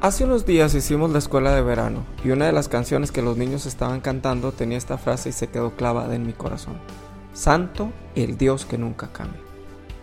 Hace unos días hicimos la escuela de verano y una de las canciones que los niños estaban cantando tenía esta frase y se quedó clavada en mi corazón. Santo el Dios que nunca cambia.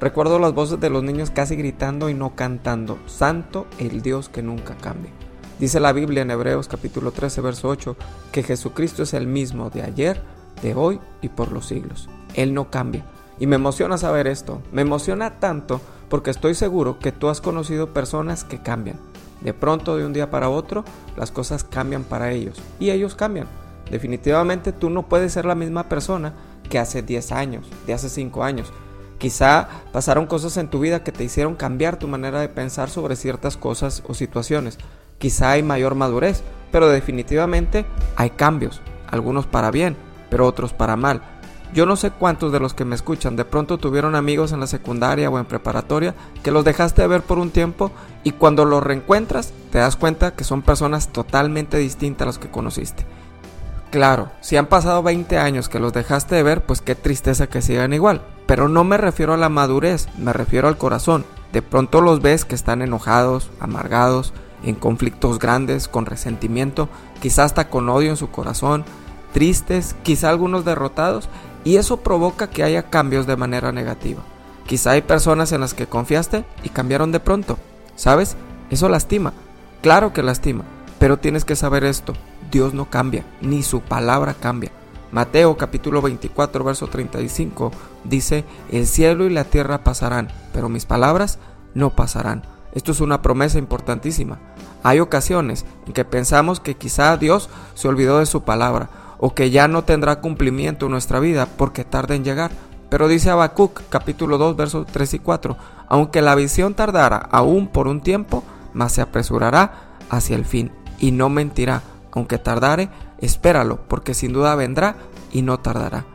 Recuerdo las voces de los niños casi gritando y no cantando. Santo el Dios que nunca cambia. Dice la Biblia en Hebreos capítulo 13 verso 8 que Jesucristo es el mismo de ayer, de hoy y por los siglos. Él no cambia. Y me emociona saber esto. Me emociona tanto porque estoy seguro que tú has conocido personas que cambian de pronto, de un día para otro, las cosas cambian para ellos y ellos cambian. Definitivamente tú no puedes ser la misma persona que hace 10 años, de hace 5 años. Quizá pasaron cosas en tu vida que te hicieron cambiar tu manera de pensar sobre ciertas cosas o situaciones. Quizá hay mayor madurez, pero definitivamente hay cambios, algunos para bien, pero otros para mal. Yo no sé cuántos de los que me escuchan de pronto tuvieron amigos en la secundaria o en preparatoria que los dejaste de ver por un tiempo y cuando los reencuentras te das cuenta que son personas totalmente distintas a las que conociste. Claro, si han pasado 20 años que los dejaste de ver, pues qué tristeza que sigan igual. Pero no me refiero a la madurez, me refiero al corazón. De pronto los ves que están enojados, amargados, en conflictos grandes, con resentimiento, quizá hasta con odio en su corazón, tristes, quizá algunos derrotados, y eso provoca que haya cambios de manera negativa. Quizá hay personas en las que confiaste y cambiaron de pronto. ¿Sabes? Eso lastima. Claro que lastima. Pero tienes que saber esto. Dios no cambia, ni su palabra cambia. Mateo capítulo 24, verso 35 dice, el cielo y la tierra pasarán, pero mis palabras no pasarán. Esto es una promesa importantísima. Hay ocasiones en que pensamos que quizá Dios se olvidó de su palabra o que ya no tendrá cumplimiento en nuestra vida porque tarde en llegar. Pero dice Habacuc capítulo 2 versos 3 y 4, aunque la visión tardara aún por un tiempo, mas se apresurará hacia el fin y no mentirá, aunque tardare, espéralo, porque sin duda vendrá y no tardará.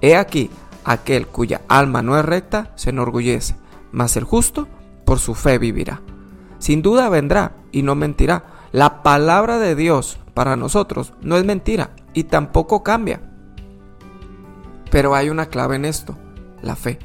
He aquí, aquel cuya alma no es recta se enorgullece, mas el justo por su fe vivirá. Sin duda vendrá y no mentirá. La palabra de Dios para nosotros no es mentira y tampoco cambia. Pero hay una clave en esto, la fe.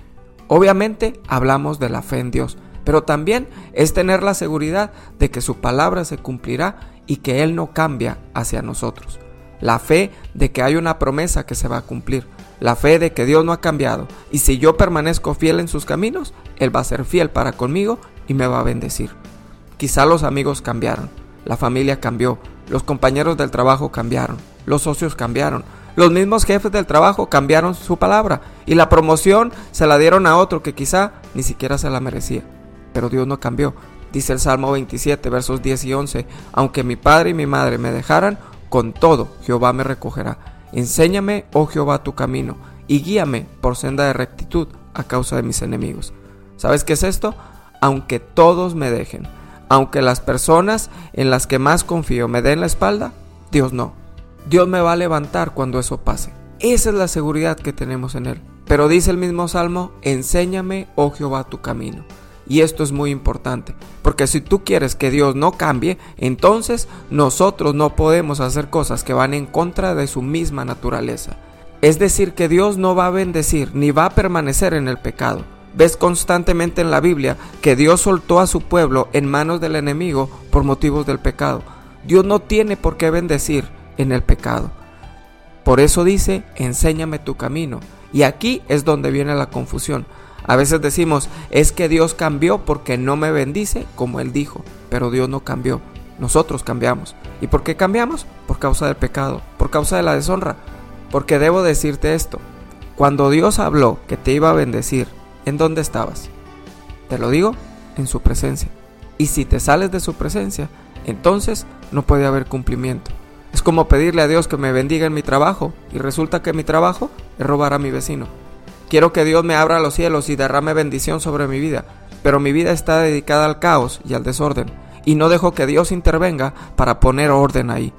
Obviamente hablamos de la fe en Dios, pero también es tener la seguridad de que su palabra se cumplirá y que Él no cambia hacia nosotros. La fe de que hay una promesa que se va a cumplir. La fe de que Dios no ha cambiado. Y si yo permanezco fiel en sus caminos, Él va a ser fiel para conmigo y me va a bendecir. Quizá los amigos cambiaron, la familia cambió, los compañeros del trabajo cambiaron, los socios cambiaron, los mismos jefes del trabajo cambiaron su palabra y la promoción se la dieron a otro que quizá ni siquiera se la merecía. Pero Dios no cambió. Dice el Salmo 27, versos 10 y 11, aunque mi padre y mi madre me dejaran, con todo Jehová me recogerá. Enséñame, oh Jehová, tu camino, y guíame por senda de rectitud a causa de mis enemigos. ¿Sabes qué es esto? Aunque todos me dejen, aunque las personas en las que más confío me den la espalda, Dios no. Dios me va a levantar cuando eso pase. Esa es la seguridad que tenemos en Él. Pero dice el mismo Salmo, enséñame, oh Jehová, tu camino. Y esto es muy importante, porque si tú quieres que Dios no cambie, entonces nosotros no podemos hacer cosas que van en contra de su misma naturaleza. Es decir, que Dios no va a bendecir ni va a permanecer en el pecado. Ves constantemente en la Biblia que Dios soltó a su pueblo en manos del enemigo por motivos del pecado. Dios no tiene por qué bendecir en el pecado. Por eso dice, enséñame tu camino. Y aquí es donde viene la confusión. A veces decimos, es que Dios cambió porque no me bendice como Él dijo, pero Dios no cambió. Nosotros cambiamos. ¿Y por qué cambiamos? Por causa del pecado, por causa de la deshonra. Porque debo decirte esto, cuando Dios habló que te iba a bendecir, ¿en dónde estabas? Te lo digo, en su presencia. Y si te sales de su presencia, entonces no puede haber cumplimiento. Es como pedirle a Dios que me bendiga en mi trabajo y resulta que mi trabajo es robar a mi vecino. Quiero que Dios me abra los cielos y derrame bendición sobre mi vida, pero mi vida está dedicada al caos y al desorden y no dejo que Dios intervenga para poner orden ahí.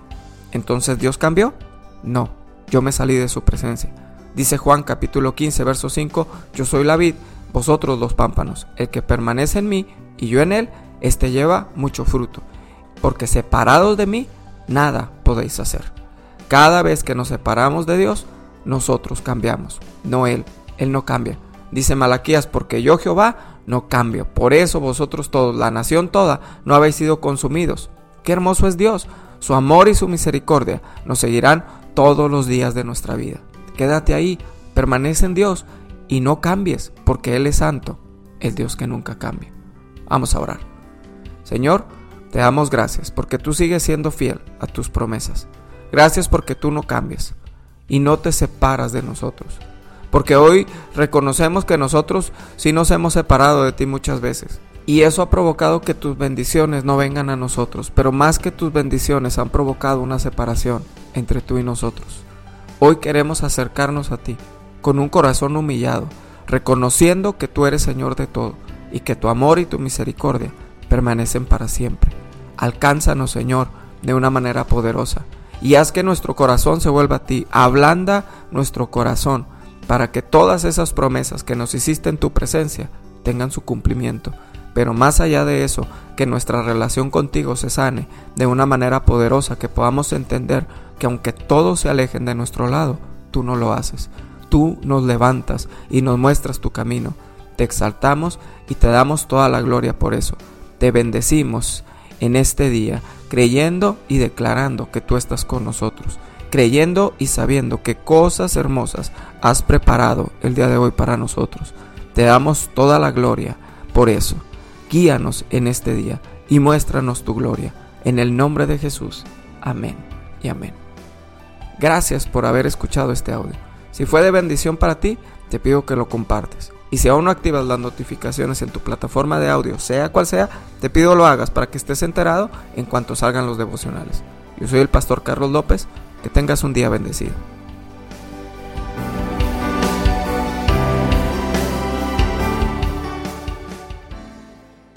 Entonces Dios cambió? No, yo me salí de su presencia. Dice Juan capítulo 15, verso 5, yo soy la vid, vosotros los pámpanos. El que permanece en mí y yo en él, éste lleva mucho fruto. Porque separados de mí, nada podéis hacer. Cada vez que nos separamos de Dios, nosotros cambiamos, no Él. Él no cambia. Dice Malaquías, porque yo Jehová no cambio. Por eso vosotros todos, la nación toda, no habéis sido consumidos. Qué hermoso es Dios. Su amor y su misericordia nos seguirán todos los días de nuestra vida. Quédate ahí, permanece en Dios y no cambies, porque Él es santo, el Dios que nunca cambia. Vamos a orar. Señor, te damos gracias porque tú sigues siendo fiel a tus promesas. Gracias porque tú no cambias y no te separas de nosotros. Porque hoy reconocemos que nosotros sí nos hemos separado de ti muchas veces. Y eso ha provocado que tus bendiciones no vengan a nosotros. Pero más que tus bendiciones han provocado una separación entre tú y nosotros. Hoy queremos acercarnos a ti con un corazón humillado, reconociendo que tú eres Señor de todo y que tu amor y tu misericordia permanecen para siempre. Alcánzanos, Señor, de una manera poderosa y haz que nuestro corazón se vuelva a ti. Ablanda nuestro corazón para que todas esas promesas que nos hiciste en tu presencia tengan su cumplimiento. Pero más allá de eso, que nuestra relación contigo se sane de una manera poderosa, que podamos entender que aunque todos se alejen de nuestro lado, tú no lo haces. Tú nos levantas y nos muestras tu camino. Te exaltamos y te damos toda la gloria por eso. Te bendecimos en este día, creyendo y declarando que tú estás con nosotros, creyendo y sabiendo que cosas hermosas has preparado el día de hoy para nosotros. Te damos toda la gloria por eso. Guíanos en este día y muéstranos tu gloria. En el nombre de Jesús. Amén y amén. Gracias por haber escuchado este audio. Si fue de bendición para ti, te pido que lo compartes. Y si aún no activas las notificaciones en tu plataforma de audio, sea cual sea, te pido lo hagas para que estés enterado en cuanto salgan los devocionales. Yo soy el pastor Carlos López, que tengas un día bendecido.